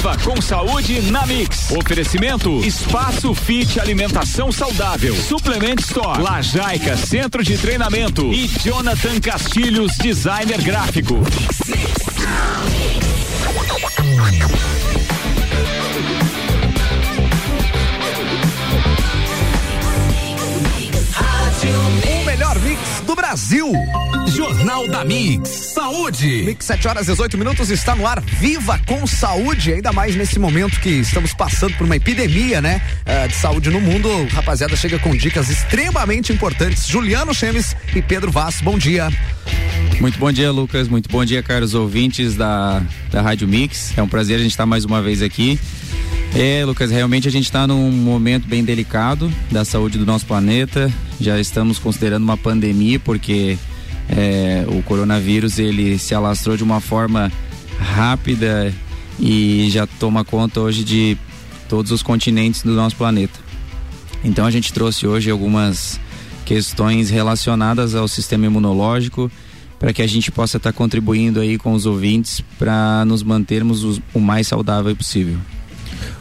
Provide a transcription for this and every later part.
Viva com saúde na Mix. Oferecimento Espaço Fit Alimentação Saudável. Suplement Store. Lajaica Centro de Treinamento e Jonathan Castilhos Designer Gráfico. O melhor mix do Brasil. Jornal da Mix. Saúde. Mix 7 horas 18 minutos está no ar. Viva com saúde. Ainda mais nesse momento que estamos passando por uma epidemia, né? Uh, de saúde no mundo. Rapaziada, chega com dicas extremamente importantes. Juliano Chemes e Pedro Vaz, bom dia. Muito bom dia, Lucas. Muito bom dia, caros ouvintes da, da Rádio Mix. É um prazer a gente estar mais uma vez aqui. É, Lucas, realmente a gente está num momento bem delicado da saúde do nosso planeta. Já estamos considerando uma pandemia porque é, o coronavírus ele se alastrou de uma forma rápida e já toma conta hoje de todos os continentes do nosso planeta. Então a gente trouxe hoje algumas questões relacionadas ao sistema imunológico para que a gente possa estar tá contribuindo aí com os ouvintes para nos mantermos os, o mais saudável possível.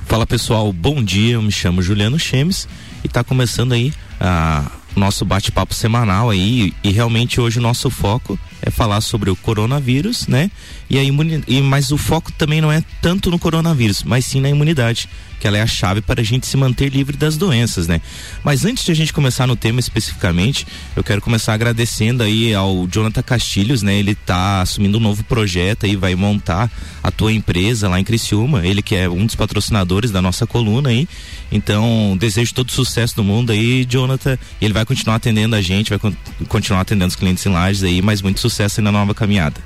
Fala pessoal, bom dia. Eu me chamo Juliano Chemes e está começando aí a nosso bate-papo semanal aí e realmente hoje o nosso foco é falar sobre o coronavírus, né? E a imunidade, mas o foco também não é tanto no coronavírus, mas sim na imunidade que ela é a chave para a gente se manter livre das doenças, né? Mas antes de a gente começar no tema especificamente, eu quero começar agradecendo aí ao Jonathan Castilhos, né? Ele está assumindo um novo projeto e vai montar a tua empresa lá em Criciúma, ele que é um dos patrocinadores da nossa coluna aí. Então, desejo todo sucesso do mundo aí, Jonathan. Ele vai continuar atendendo a gente, vai continuar atendendo os clientes em lajes aí, mas muito sucesso aí na nova caminhada.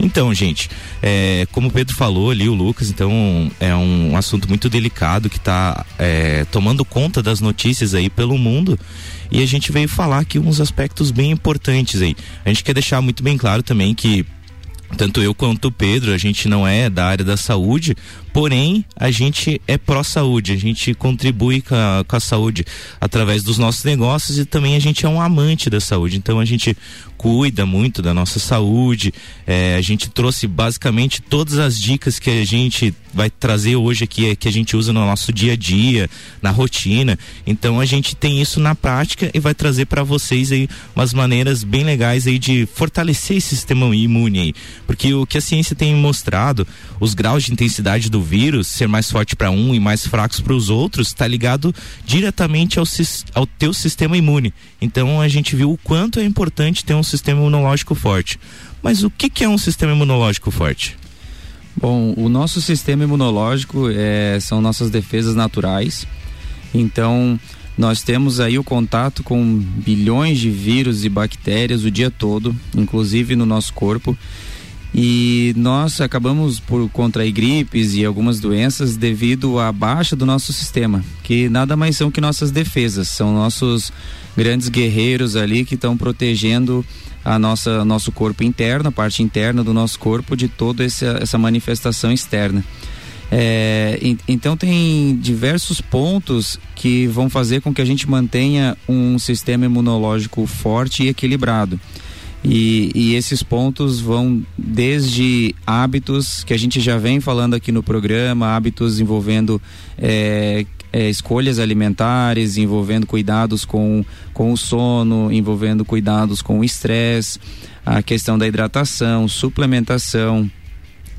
Então, gente, é, como o Pedro falou ali, o Lucas, então é um assunto muito delicado mercado que está é, tomando conta das notícias aí pelo mundo e a gente veio falar aqui uns aspectos bem importantes aí. A gente quer deixar muito bem claro também que tanto eu quanto o Pedro, a gente não é da área da saúde, porém a gente é pró-saúde, a gente contribui com a, com a, saúde através dos nossos negócios e também a gente é um amante da saúde. Então a gente cuida muito da nossa saúde. É, a gente trouxe basicamente todas as dicas que a gente vai trazer hoje aqui, é, que a gente usa no nosso dia a dia, na rotina. Então a gente tem isso na prática e vai trazer para vocês aí umas maneiras bem legais aí de fortalecer esse sistema imune aí. Porque o que a ciência tem mostrado, os graus de intensidade do vírus ser mais forte para um e mais fracos para os outros, está ligado diretamente ao, ao teu sistema imune. Então a gente viu o quanto é importante ter um sistema imunológico forte. Mas o que, que é um sistema imunológico forte? Bom, o nosso sistema imunológico é, são nossas defesas naturais. Então, nós temos aí o contato com bilhões de vírus e bactérias o dia todo, inclusive no nosso corpo. E nós acabamos por contrair gripes e algumas doenças devido à baixa do nosso sistema, que nada mais são que nossas defesas, são nossos grandes guerreiros ali que estão protegendo a nossa nosso corpo interno, a parte interna do nosso corpo de toda essa, essa manifestação externa. É, então tem diversos pontos que vão fazer com que a gente mantenha um sistema imunológico forte e equilibrado. E, e, esses pontos vão desde hábitos que a gente já vem falando aqui no programa, hábitos envolvendo é, é, escolhas alimentares, envolvendo cuidados com, com o sono, envolvendo cuidados com o estresse, a questão da hidratação, suplementação.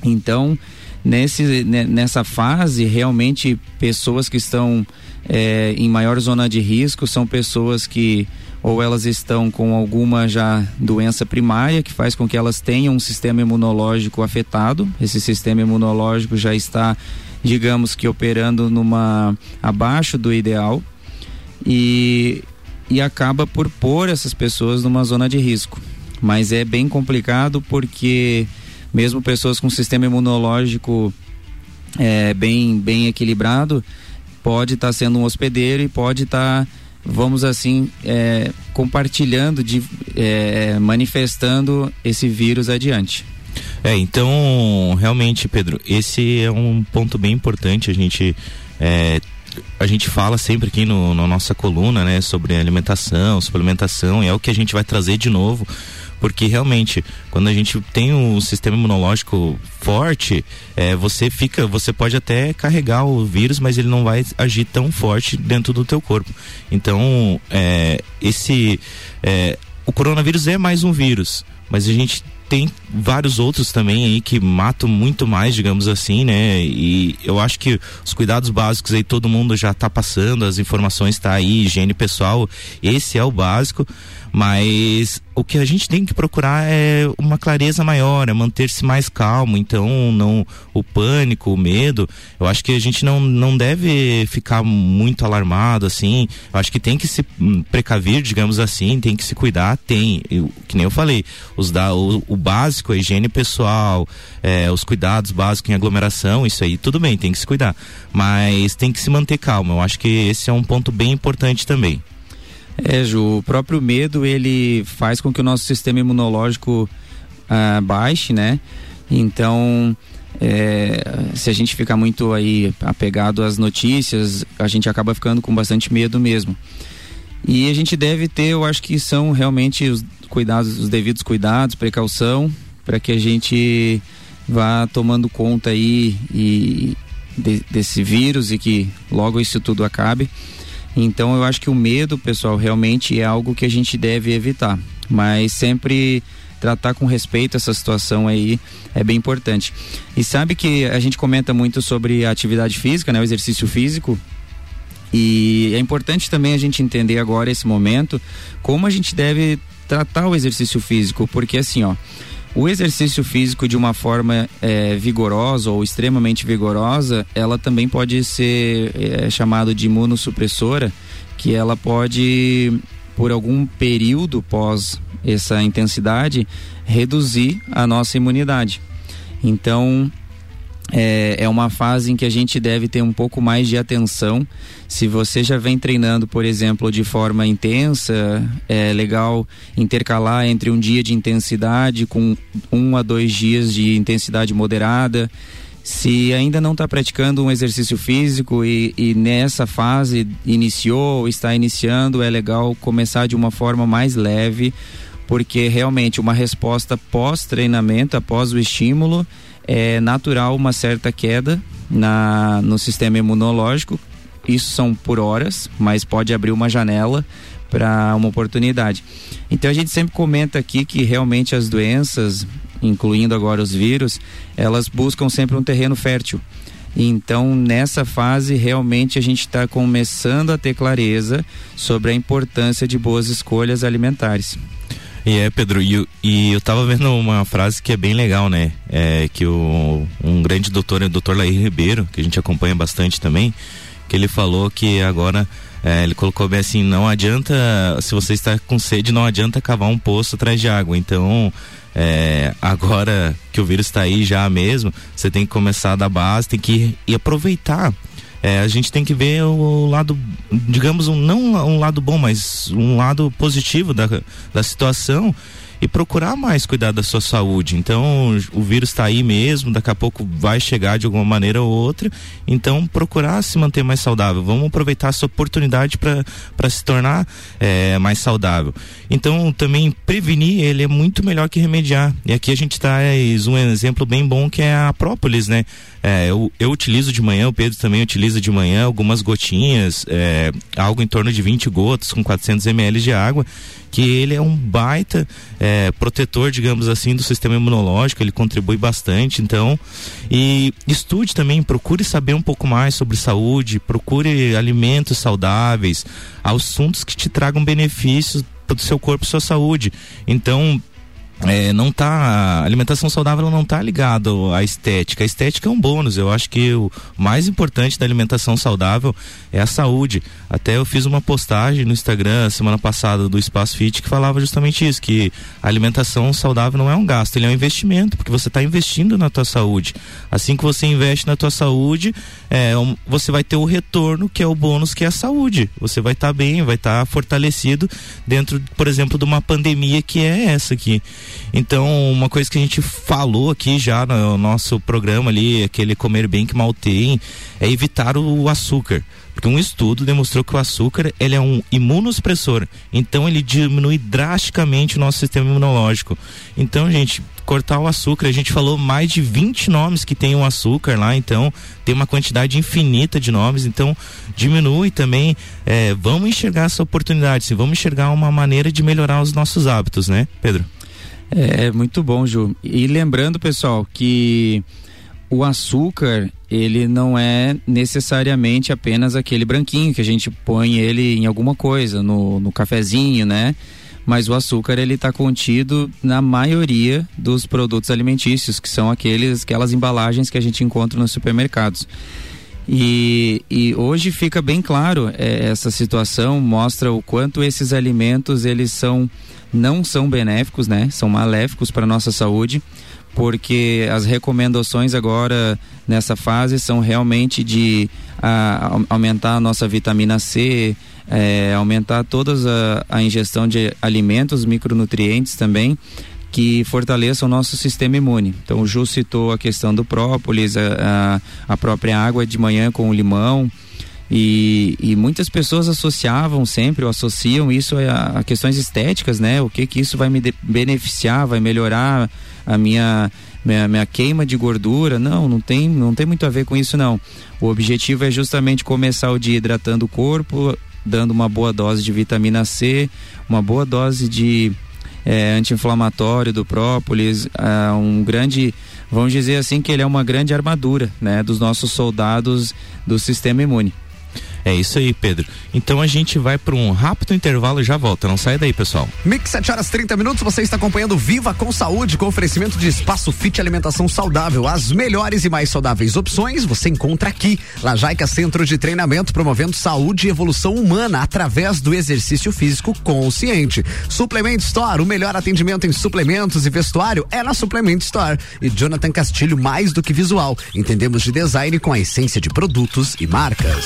Então, nesse, nessa fase, realmente, pessoas que estão é, em maior zona de risco são pessoas que ou elas estão com alguma já doença primária que faz com que elas tenham um sistema imunológico afetado. Esse sistema imunológico já está, digamos que operando numa abaixo do ideal e e acaba por pôr essas pessoas numa zona de risco. Mas é bem complicado porque mesmo pessoas com sistema imunológico é, bem bem equilibrado pode estar tá sendo um hospedeiro e pode estar tá vamos assim, é, compartilhando, de, é, manifestando esse vírus adiante. É, então, realmente, Pedro, esse é um ponto bem importante. A gente é, a gente fala sempre aqui no, na nossa coluna, né, sobre alimentação, suplementação, e é o que a gente vai trazer de novo porque realmente quando a gente tem um sistema imunológico forte, é, você fica, você pode até carregar o vírus, mas ele não vai agir tão forte dentro do teu corpo. Então, é, esse, é, o coronavírus é mais um vírus, mas a gente tem vários outros também aí que matam muito mais, digamos assim, né? E eu acho que os cuidados básicos aí todo mundo já tá passando, as informações tá aí, higiene pessoal, esse é o básico mas o que a gente tem que procurar é uma clareza maior, é manter-se mais calmo. Então, não o pânico, o medo. Eu acho que a gente não, não deve ficar muito alarmado assim. Eu acho que tem que se precaver, digamos assim, tem que se cuidar. Tem, eu, que nem eu falei, os da, o, o básico, a higiene pessoal, é, os cuidados básicos em aglomeração, isso aí, tudo bem, tem que se cuidar. Mas tem que se manter calmo. Eu acho que esse é um ponto bem importante também. É, Ju, o próprio medo ele faz com que o nosso sistema imunológico ah, baixe, né? Então, é, se a gente ficar muito aí apegado às notícias, a gente acaba ficando com bastante medo mesmo. E a gente deve ter, eu acho que são realmente os cuidados, os devidos cuidados, precaução, para que a gente vá tomando conta aí e de, desse vírus e que logo isso tudo acabe. Então eu acho que o medo, pessoal, realmente é algo que a gente deve evitar, mas sempre tratar com respeito essa situação aí é bem importante. E sabe que a gente comenta muito sobre a atividade física, né, o exercício físico, e é importante também a gente entender agora esse momento como a gente deve tratar o exercício físico, porque assim, ó, o exercício físico de uma forma é, vigorosa ou extremamente vigorosa, ela também pode ser é, chamado de imunossupressora, que ela pode, por algum período pós essa intensidade, reduzir a nossa imunidade. Então, é, é uma fase em que a gente deve ter um pouco mais de atenção. Se você já vem treinando, por exemplo, de forma intensa, é legal intercalar entre um dia de intensidade com um a dois dias de intensidade moderada. Se ainda não está praticando um exercício físico e, e, nessa fase iniciou ou está iniciando, é legal começar de uma forma mais leve, porque realmente uma resposta pós-treinamento, após o estímulo, é natural uma certa queda na, no sistema imunológico. Isso são por horas, mas pode abrir uma janela para uma oportunidade. Então a gente sempre comenta aqui que realmente as doenças, incluindo agora os vírus, elas buscam sempre um terreno fértil. Então, nessa fase, realmente a gente está começando a ter clareza sobre a importância de boas escolhas alimentares. E é, Pedro, e, e eu tava vendo uma frase que é bem legal, né? É que o, um grande doutor, o doutor Laí Ribeiro, que a gente acompanha bastante também, que ele falou que agora é, ele colocou bem assim, não adianta, se você está com sede, não adianta cavar um poço atrás de água. Então, é, agora que o vírus está aí já mesmo, você tem que começar da base, tem que ir, e aproveitar é, a gente tem que ver o lado, digamos, um, não um lado bom, mas um lado positivo da, da situação e procurar mais cuidar da sua saúde. Então, o vírus está aí mesmo, daqui a pouco vai chegar de alguma maneira ou outra. Então, procurar se manter mais saudável. Vamos aproveitar essa oportunidade para se tornar é, mais saudável. Então, também prevenir ele é muito melhor que remediar. E aqui a gente traz um exemplo bem bom que é a própolis, né? É, eu, eu utilizo de manhã, o Pedro também utiliza de manhã algumas gotinhas, é, algo em torno de 20 gotas com 400 ml de água que ele é um baita é, protetor, digamos assim, do sistema imunológico, ele contribui bastante, então, e estude também, procure saber um pouco mais sobre saúde, procure alimentos saudáveis, assuntos que te tragam benefícios para o seu corpo e sua saúde. Então, é, não tá a alimentação saudável não tá ligado à estética. A estética é um bônus. Eu acho que o mais importante da alimentação saudável é a saúde. Até eu fiz uma postagem no Instagram semana passada do Espaço Fit que falava justamente isso, que a alimentação saudável não é um gasto, ele é um investimento, porque você está investindo na tua saúde. Assim que você investe na tua saúde, é, você vai ter o retorno que é o bônus que é a saúde. Você vai estar tá bem, vai estar tá fortalecido dentro, por exemplo, de uma pandemia que é essa aqui. Então, uma coisa que a gente falou aqui já no nosso programa ali, aquele comer bem que mal tem, é evitar o açúcar. Porque um estudo demonstrou que o açúcar ele é um imunossupressor. Então ele diminui drasticamente o nosso sistema imunológico. Então, gente, cortar o açúcar, a gente falou mais de 20 nomes que tem o açúcar lá, então tem uma quantidade infinita de nomes, então diminui também. É, vamos enxergar essa oportunidade, sim, vamos enxergar uma maneira de melhorar os nossos hábitos, né, Pedro? É muito bom, Ju. E lembrando, pessoal, que o açúcar ele não é necessariamente apenas aquele branquinho que a gente põe ele em alguma coisa, no, no cafezinho, né? Mas o açúcar ele está contido na maioria dos produtos alimentícios, que são aqueles, aquelas embalagens que a gente encontra nos supermercados. E, e hoje fica bem claro é, essa situação mostra o quanto esses alimentos eles são não são benéficos, né? São maléficos para nossa saúde porque as recomendações agora nessa fase são realmente de a, aumentar a nossa vitamina C, é, aumentar toda a, a ingestão de alimentos, micronutrientes também, que fortaleçam o nosso sistema imune. Então o Ju citou a questão do própolis, a, a, a própria água de manhã com o limão. E, e, muitas pessoas associavam sempre ou associam isso a, a, questões estéticas, né? O que que isso vai me beneficiar, vai melhorar a minha, minha, minha queima de gordura. Não, não tem, não tem muito a ver com isso não. O objetivo é justamente começar o dia hidratando o corpo, dando uma boa dose de vitamina C, uma boa dose de é, anti-inflamatório do própolis, é, um grande, vamos dizer assim que ele é uma grande armadura, né, dos nossos soldados do sistema imune. É isso aí, Pedro. Então a gente vai para um rápido intervalo e já volta. Não sai daí, pessoal. Mix 7 horas 30 minutos. Você está acompanhando Viva com Saúde, com oferecimento de espaço fit alimentação saudável. As melhores e mais saudáveis opções você encontra aqui. Lajaica Centro de Treinamento, promovendo saúde e evolução humana através do exercício físico consciente. Suplemento Store, o melhor atendimento em suplementos e vestuário é na Suplemento Store. E Jonathan Castilho, mais do que visual. Entendemos de design com a essência de produtos e marcas.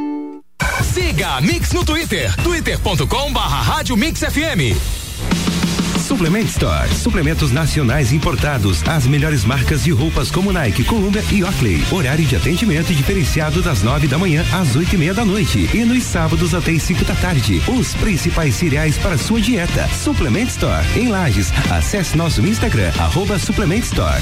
Siga a Mix no Twitter, twitter.com barra Rádio Mix FM. Suplement Store. Suplementos nacionais importados. As melhores marcas de roupas como Nike, Columbia e Oakley. Horário de atendimento diferenciado das nove da manhã às oito e meia da noite. E nos sábados até as cinco da tarde. Os principais cereais para sua dieta. Suplement Store. Em Lages. Acesse nosso Instagram, arroba Suplement Store.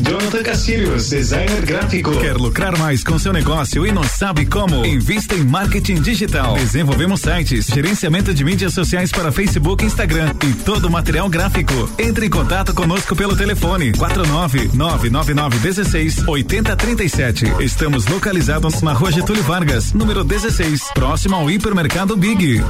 Jonathan Castilhos, designer gráfico. Quer lucrar mais com seu negócio e não sabe como? Invista em marketing digital. Desenvolvemos sites, gerenciamento de mídias sociais para Facebook Instagram e todo o material gráfico. Entre em contato conosco pelo telefone 49 999 16 8037. Estamos localizados na Rua Getúlio Vargas, número 16, próximo ao hipermercado Big.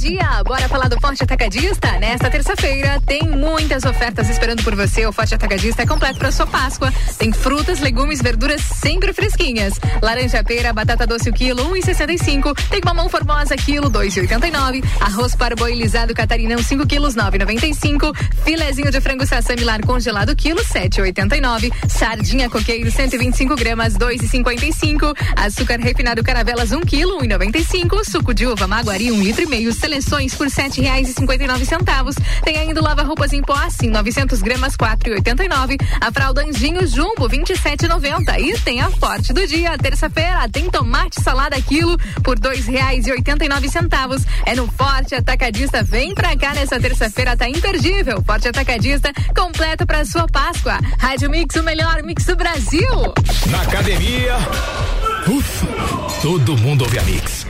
Dia. Bora falar do Forte Atacadista? Nesta terça-feira tem muitas ofertas esperando por você. O Forte Atacadista é completo para sua Páscoa. Tem frutas, legumes, verduras sempre fresquinhas. Laranja pera, batata doce o quilo, 1,65. Tem mamão formosa quilo, 2,89. Arroz parboilizado catarinão 5 quilos, 9,95. Filezinho de frango sassamilar congelado quilo, 7,89. Sardinha coqueiro 125 gramas, 2,55. Açúcar refinado caravelas 1 quilo, 1,95. Suco de uva maguari 1 um litro e meio seleções por sete reais e cinquenta e nove centavos. Tem ainda lava roupas em pó assim, 900 gramas quatro e oitenta e nove. A fralda Anjinho Jumbo vinte e sete noventa. E tem a forte do dia, terça-feira, tem tomate salada quilo por dois reais e oitenta e nove centavos. É no Forte Atacadista. Vem pra cá nessa terça-feira, tá imperdível. Forte Atacadista, completo pra sua Páscoa. Rádio Mix, o melhor mix do Brasil. Na academia. Ufa, todo mundo ouve a Mix.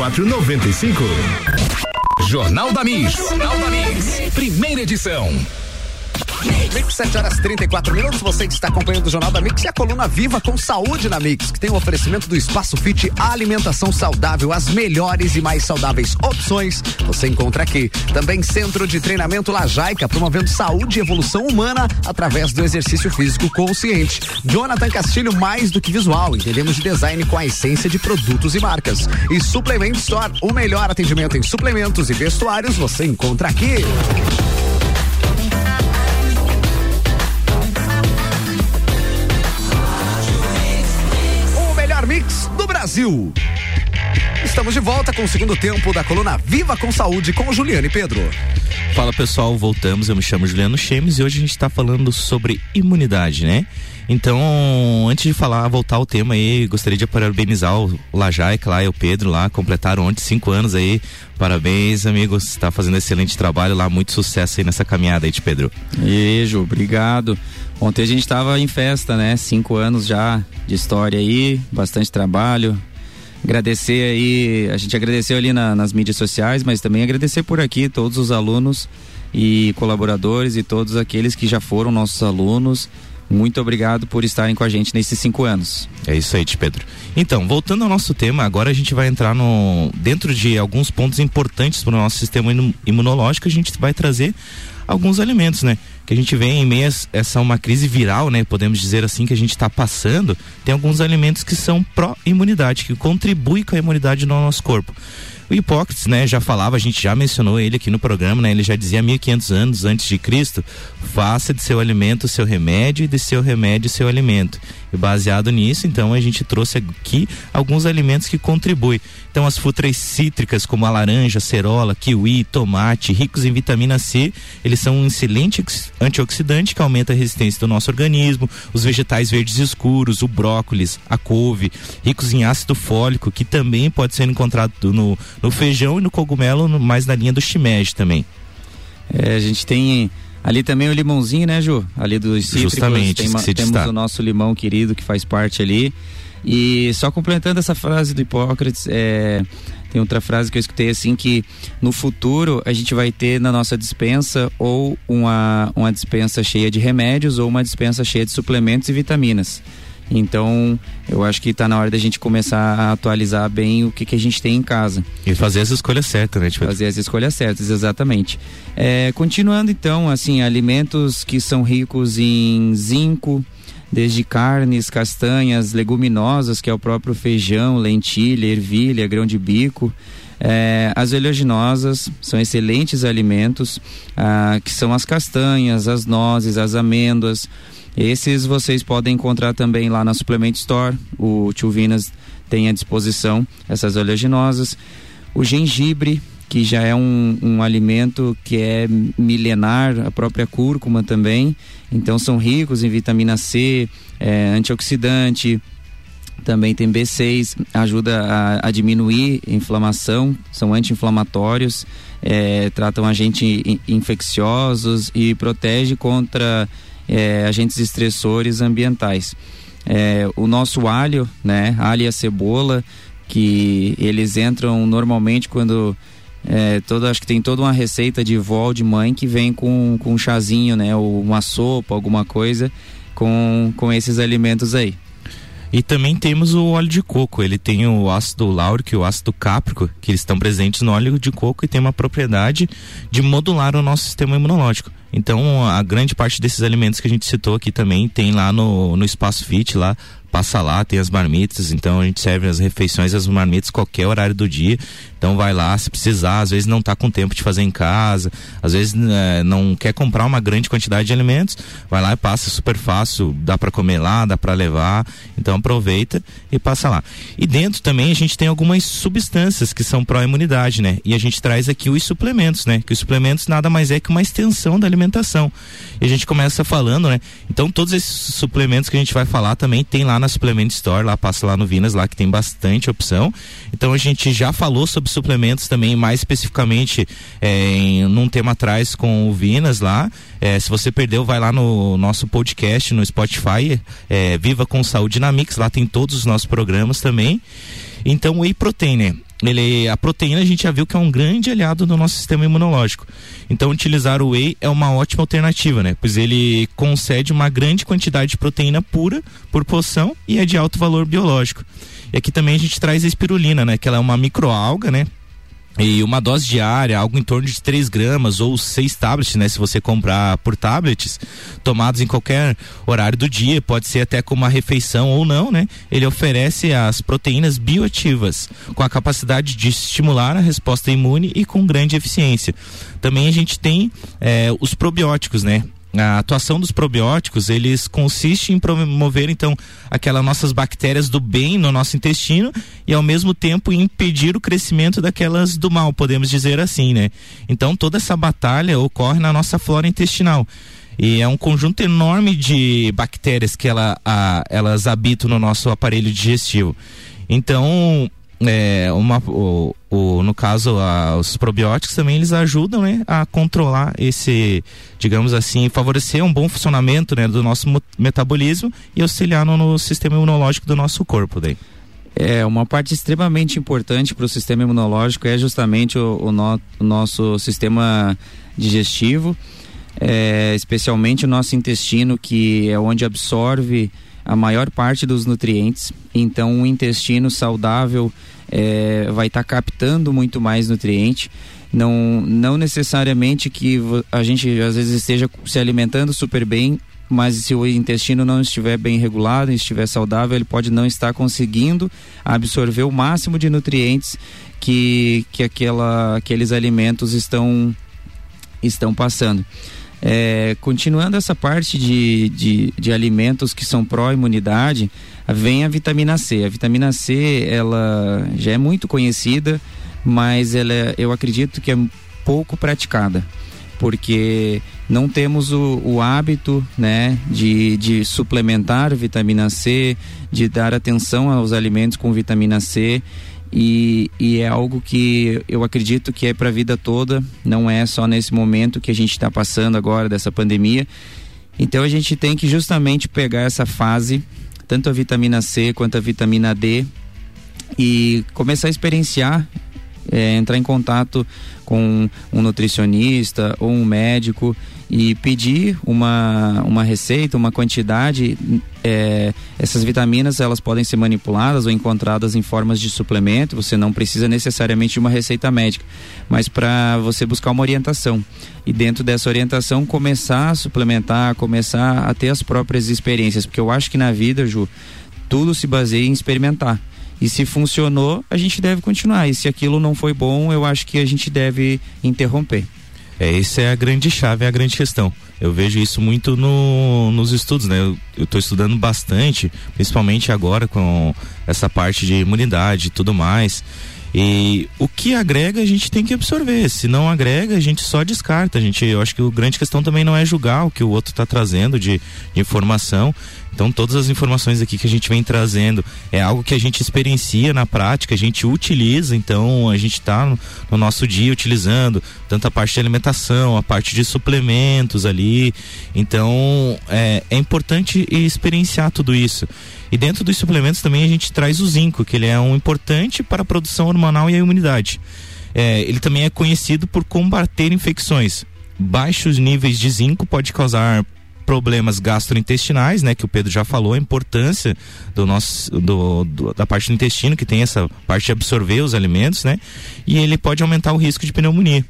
95. Jornal da Mix. Jornal da Mix. Primeira edição. Mix, 7 horas 34 minutos. Você que está acompanhando o Jornal da Mix e a coluna Viva com Saúde na Mix, que tem o oferecimento do Espaço Fit Alimentação Saudável, as melhores e mais saudáveis opções. Você encontra aqui. Também Centro de Treinamento Lajaica, promovendo saúde e evolução humana através do exercício físico consciente. Jonathan Castilho, mais do que visual. Entendemos de design com a essência de produtos e marcas. E Suplement Store, o melhor atendimento em suplementos e vestuários você encontra aqui. Brasil. Estamos de volta com o segundo tempo da coluna Viva com Saúde com Juliano e Pedro. Fala pessoal, voltamos. Eu me chamo Juliano Chemes e hoje a gente está falando sobre imunidade, né? Então, antes de falar, voltar ao tema aí, gostaria de parabenizar o Lajaica lá e o Pedro lá, completaram ontem cinco anos aí. Parabéns, amigos, está fazendo excelente trabalho lá, muito sucesso aí nessa caminhada aí de Pedro. Beijo, obrigado. Ontem a gente estava em festa, né? Cinco anos já de história aí, bastante trabalho. Agradecer aí, a gente agradeceu ali na, nas mídias sociais, mas também agradecer por aqui todos os alunos e colaboradores e todos aqueles que já foram nossos alunos. Muito obrigado por estarem com a gente nesses cinco anos. É isso aí, Pedro. Então, voltando ao nosso tema, agora a gente vai entrar no dentro de alguns pontos importantes para o nosso sistema imunológico. A gente vai trazer alguns alimentos, né? Que a gente vem em meio a essa uma crise viral, né? Podemos dizer assim que a gente está passando. Tem alguns alimentos que são pró-imunidade, que contribuem com a imunidade no nosso corpo. O Hipócrates, né, já falava, a gente já mencionou ele aqui no programa, né? Ele já dizia 1500 anos antes de Cristo, faça de seu alimento seu remédio e de seu remédio seu alimento. E baseado nisso, então, a gente trouxe aqui alguns alimentos que contribuem. Então, as frutas cítricas, como a laranja, cerola, kiwi, tomate, ricos em vitamina C, eles são um excelente antioxidante que aumenta a resistência do nosso organismo. Os vegetais verdes escuros, o brócolis, a couve, ricos em ácido fólico, que também pode ser encontrado no, no feijão e no cogumelo, mais na linha do shimeji também. É, a gente tem Ali também o limãozinho, né, Ju? Ali dos cítricos. Justamente, tem, temos o nosso limão querido que faz parte ali. E só complementando essa frase do Hipócrates, é, tem outra frase que eu escutei assim que no futuro a gente vai ter na nossa dispensa ou uma, uma dispensa cheia de remédios ou uma dispensa cheia de suplementos e vitaminas. Então, eu acho que está na hora da gente começar a atualizar bem o que, que a gente tem em casa. E fazer as escolhas certas, né? Tipo... Fazer as escolhas certas, exatamente. É, continuando então, assim, alimentos que são ricos em zinco, desde carnes, castanhas, leguminosas, que é o próprio feijão, lentilha, ervilha, grão de bico. É, as oleaginosas são excelentes alimentos, ah, que são as castanhas, as nozes, as amêndoas, esses vocês podem encontrar também lá na Suplement Store. O Tio Vinas tem à disposição essas oleaginosas. O gengibre, que já é um, um alimento que é milenar, a própria cúrcuma também. Então são ricos em vitamina C, é, antioxidante, também tem B6, ajuda a, a diminuir a inflamação, são anti-inflamatórios, é, tratam agentes infecciosos e protege contra é, agentes estressores ambientais. É, o nosso alho, né, alho e a cebola, que eles entram normalmente quando é, acho que tem toda uma receita de vó de mãe que vem com, com um chazinho, né, ou uma sopa, alguma coisa com, com esses alimentos aí. E também temos o óleo de coco. Ele tem o ácido láurico e o ácido cáprico, que estão presentes no óleo de coco e tem uma propriedade de modular o nosso sistema imunológico. Então, a grande parte desses alimentos que a gente citou aqui também tem lá no, no Espaço Fit, lá passa lá, tem as marmitas, então a gente serve as refeições, as marmitas qualquer horário do dia. Então vai lá se precisar, às vezes não tá com tempo de fazer em casa, às vezes é, não quer comprar uma grande quantidade de alimentos, vai lá e passa super fácil, dá para comer lá, dá para levar. Então aproveita e passa lá. E dentro também a gente tem algumas substâncias que são pró-imunidade, né? E a gente traz aqui os suplementos, né? Que os suplementos nada mais é que uma extensão da alimentação. E a gente começa falando, né? Então todos esses suplementos que a gente vai falar também tem lá na Supplement Store, lá passa lá no Vinas, lá que tem bastante opção. Então a gente já falou sobre suplementos também, mais especificamente é, em, num tema atrás com o Vinas lá. É, se você perdeu, vai lá no nosso podcast no Spotify, é, Viva com Saúde na Mix, lá tem todos os nossos programas também. Então, whey protein, ele, a proteína a gente já viu que é um grande aliado do nosso sistema imunológico. Então, utilizar o whey é uma ótima alternativa, né? Pois ele concede uma grande quantidade de proteína pura por poção e é de alto valor biológico. E aqui também a gente traz a espirulina, né? Que ela é uma microalga, né? E uma dose diária, algo em torno de 3 gramas ou 6 tablets, né? Se você comprar por tablets, tomados em qualquer horário do dia, pode ser até como uma refeição ou não, né? Ele oferece as proteínas bioativas, com a capacidade de estimular a resposta imune e com grande eficiência. Também a gente tem é, os probióticos, né? A atuação dos probióticos, eles consiste em promover então aquelas nossas bactérias do bem no nosso intestino e ao mesmo tempo impedir o crescimento daquelas do mal, podemos dizer assim, né? Então toda essa batalha ocorre na nossa flora intestinal. E é um conjunto enorme de bactérias que ela, a, elas habitam no nosso aparelho digestivo. Então, é, uma, o, o, no caso, a, os probióticos também eles ajudam né, a controlar esse, digamos assim, favorecer um bom funcionamento né, do nosso metabolismo e auxiliar no, no sistema imunológico do nosso corpo. Daí. É, uma parte extremamente importante para o sistema imunológico é justamente o, o, no, o nosso sistema digestivo, é, especialmente o nosso intestino, que é onde absorve a maior parte dos nutrientes. Então, o intestino saudável é, vai estar tá captando muito mais nutriente. Não, não necessariamente que a gente às vezes esteja se alimentando super bem, mas se o intestino não estiver bem regulado, estiver saudável, ele pode não estar conseguindo absorver o máximo de nutrientes que, que aquela, aqueles alimentos estão, estão passando. É, continuando essa parte de, de, de alimentos que são pró-imunidade, vem a vitamina C. A vitamina C, ela já é muito conhecida, mas ela é, eu acredito que é pouco praticada, porque não temos o, o hábito, né, de, de suplementar vitamina C, de dar atenção aos alimentos com vitamina C e, e é algo que eu acredito que é para a vida toda, não é só nesse momento que a gente está passando agora dessa pandemia. Então a gente tem que justamente pegar essa fase, tanto a vitamina C quanto a vitamina D, e começar a experienciar, é, entrar em contato com um nutricionista ou um médico e pedir uma, uma receita, uma quantidade. É, essas vitaminas elas podem ser manipuladas ou encontradas em formas de suplemento. Você não precisa necessariamente de uma receita médica, mas para você buscar uma orientação e dentro dessa orientação começar a suplementar, começar a ter as próprias experiências, porque eu acho que na vida, Ju, tudo se baseia em experimentar. E se funcionou, a gente deve continuar. E se aquilo não foi bom, eu acho que a gente deve interromper. É, essa é a grande chave, é a grande questão. Eu vejo isso muito no, nos estudos, né? Eu estou estudando bastante, principalmente agora com essa parte de imunidade e tudo mais. E o que agrega a gente tem que absorver. Se não agrega, a gente só descarta. A gente, eu acho que a grande questão também não é julgar o que o outro está trazendo de, de informação, então, todas as informações aqui que a gente vem trazendo é algo que a gente experiencia na prática, a gente utiliza, então a gente está no, no, nosso dia utilizando tanto a parte de alimentação, a parte de suplementos ali. Então, é, é importante experienciar tudo isso. E dentro dos suplementos também a gente traz o zinco, que ele é um importante para a produção hormonal e a imunidade. É, ele também é conhecido por combater infecções. Baixos níveis de zinco pode causar problemas gastrointestinais, né, que o Pedro já falou, a importância do nosso do, do, da parte do intestino que tem essa parte de absorver os alimentos, né? E ele pode aumentar o risco de pneumonia.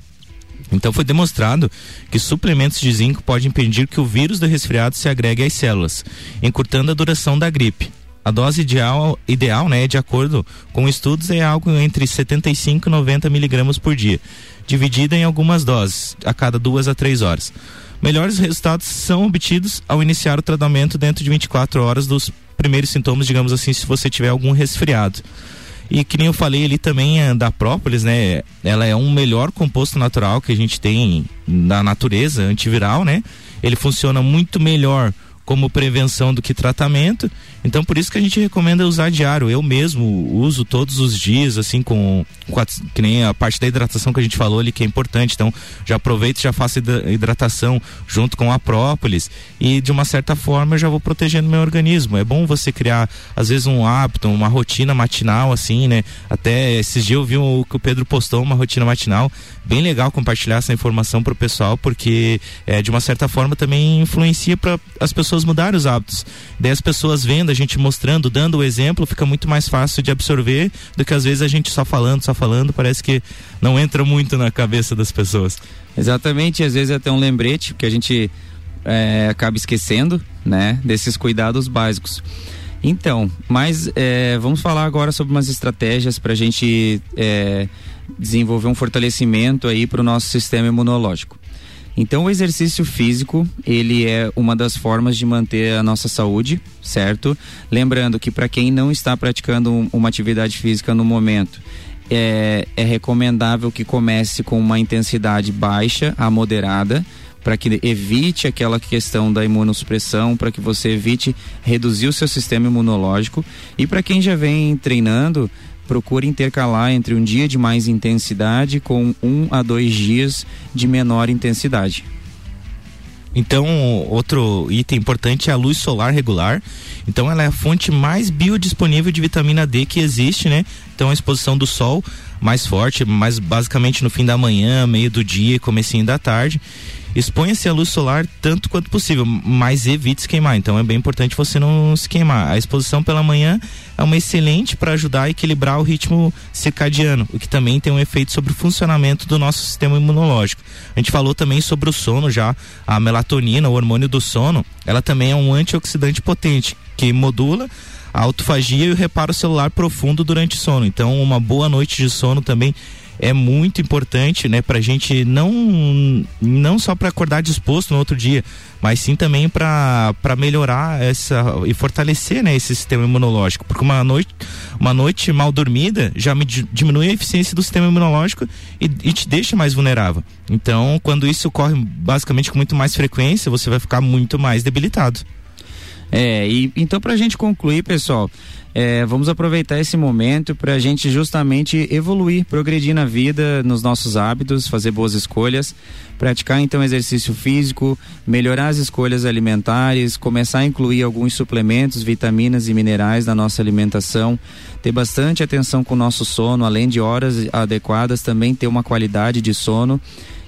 Então foi demonstrado que suplementos de zinco podem impedir que o vírus do resfriado se agregue às células, encurtando a duração da gripe. A dose ideal, ideal, né, de acordo com estudos, é algo entre 75 e 90 miligramas por dia, dividida em algumas doses, a cada duas a três horas. Melhores resultados são obtidos ao iniciar o tratamento dentro de 24 horas dos primeiros sintomas, digamos assim, se você tiver algum resfriado. E que nem eu falei ali também é, da própolis, né? Ela é um melhor composto natural que a gente tem na natureza, antiviral, né? Ele funciona muito melhor como prevenção do que tratamento. Então por isso que a gente recomenda usar diário. Eu mesmo uso todos os dias, assim, com, com a, que nem a parte da hidratação que a gente falou ali, que é importante. Então já aproveito já faço hidratação junto com a própolis. E de uma certa forma eu já vou protegendo meu organismo. É bom você criar, às vezes, um hábito, uma rotina matinal, assim, né? Até esses dias eu vi o que o Pedro postou, uma rotina matinal. Bem legal compartilhar essa informação para o pessoal, porque é, de uma certa forma também influencia para as pessoas pessoas mudarem os hábitos. Daí as pessoas vendo, a gente mostrando, dando o exemplo, fica muito mais fácil de absorver do que às vezes a gente só falando, só falando, parece que não entra muito na cabeça das pessoas. Exatamente, às vezes é até um lembrete, porque a gente é, acaba esquecendo, né, desses cuidados básicos. Então, mas é, vamos falar agora sobre umas estratégias para a gente é, desenvolver um fortalecimento aí para o nosso sistema imunológico. Então, o exercício físico, ele é uma das formas de manter a nossa saúde, certo? Lembrando que para quem não está praticando uma atividade física no momento, é, é recomendável que comece com uma intensidade baixa a moderada, para que evite aquela questão da imunossupressão, para que você evite reduzir o seu sistema imunológico. E para quem já vem treinando, procure intercalar entre um dia de mais intensidade com um a dois dias de menor intensidade. Então, outro item importante é a luz solar regular. Então, ela é a fonte mais biodisponível de vitamina D que existe, né? Então, a exposição do sol mais forte, mais basicamente no fim da manhã, meio do dia, comecinho da tarde. Exponha-se à luz solar tanto quanto possível, mas evite se queimar. Então é bem importante você não se queimar. A exposição pela manhã é uma excelente para ajudar a equilibrar o ritmo circadiano, o que também tem um efeito sobre o funcionamento do nosso sistema imunológico. A gente falou também sobre o sono já, a melatonina, o hormônio do sono, ela também é um antioxidante potente que modula a autofagia e o reparo celular profundo durante o sono. Então, uma boa noite de sono também é muito importante, né, pra gente não não só para acordar disposto no outro dia, mas sim também para melhorar essa e fortalecer, né, esse sistema imunológico, porque uma noite uma noite mal dormida já diminui a eficiência do sistema imunológico e, e te deixa mais vulnerável. Então, quando isso ocorre basicamente com muito mais frequência, você vai ficar muito mais debilitado. É, e então pra gente concluir, pessoal, é, vamos aproveitar esse momento para a gente justamente evoluir, progredir na vida, nos nossos hábitos, fazer boas escolhas, praticar então exercício físico, melhorar as escolhas alimentares, começar a incluir alguns suplementos, vitaminas e minerais na nossa alimentação, ter bastante atenção com o nosso sono, além de horas adequadas, também ter uma qualidade de sono.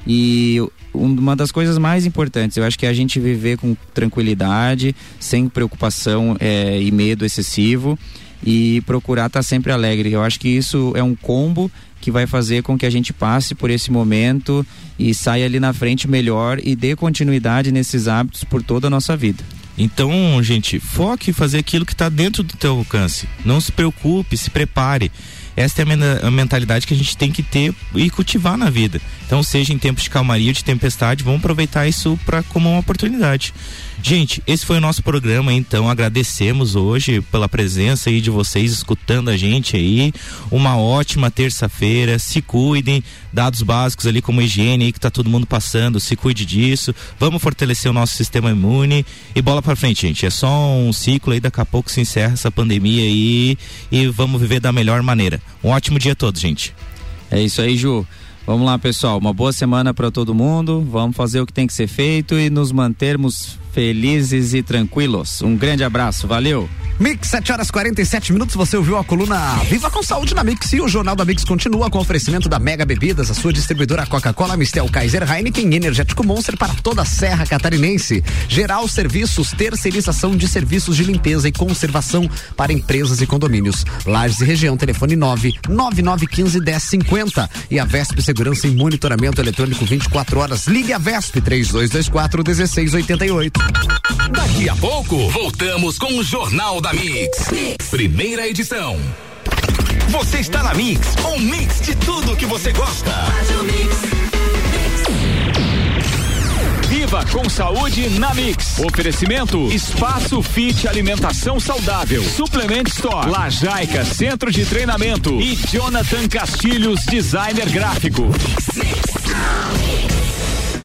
E uma das coisas mais importantes, eu acho que é a gente viver com tranquilidade, sem preocupação é, e medo excessivo e procurar estar tá sempre alegre. Eu acho que isso é um combo que vai fazer com que a gente passe por esse momento e saia ali na frente melhor e dê continuidade nesses hábitos por toda a nossa vida. Então, gente, foque em fazer aquilo que está dentro do teu alcance. Não se preocupe, se prepare. Esta é a mentalidade que a gente tem que ter e cultivar na vida. Então, seja em tempos de calmaria ou de tempestade, vamos aproveitar isso para como uma oportunidade. Gente, esse foi o nosso programa, então agradecemos hoje pela presença aí de vocês escutando a gente aí. Uma ótima terça-feira, se cuidem, dados básicos ali como higiene aí que tá todo mundo passando, se cuide disso. Vamos fortalecer o nosso sistema imune e bola para frente, gente. É só um ciclo aí, daqui a pouco se encerra essa pandemia aí e vamos viver da melhor maneira. Um ótimo dia a todos, gente. É isso aí, Ju. Vamos lá, pessoal. Uma boa semana para todo mundo. Vamos fazer o que tem que ser feito e nos mantermos felizes e tranquilos. Um grande abraço. Valeu. Mix, 7 horas 47 minutos. Você ouviu a coluna Viva com Saúde na Mix e o Jornal da Mix continua com oferecimento da Mega Bebidas, a sua distribuidora Coca-Cola, Mistel, Kaiser, Heineken, Energético Monster para toda a Serra Catarinense. Geral Serviços, terceirização de serviços de limpeza e conservação para empresas e condomínios. Lages e região, telefone 9 9915 1050 e a Vesp Segurança e Monitoramento Eletrônico 24 horas. Ligue a Vesp 3224 1688. Daqui a pouco, voltamos com o Jornal da mix. Primeira edição. Você está na Mix, um mix de tudo que você gosta. Viva com saúde na Mix. Oferecimento Espaço Fit Alimentação Saudável. Suplement Store. Lajaica Centro de Treinamento. E Jonathan Castilhos Designer Gráfico. Mix, mix.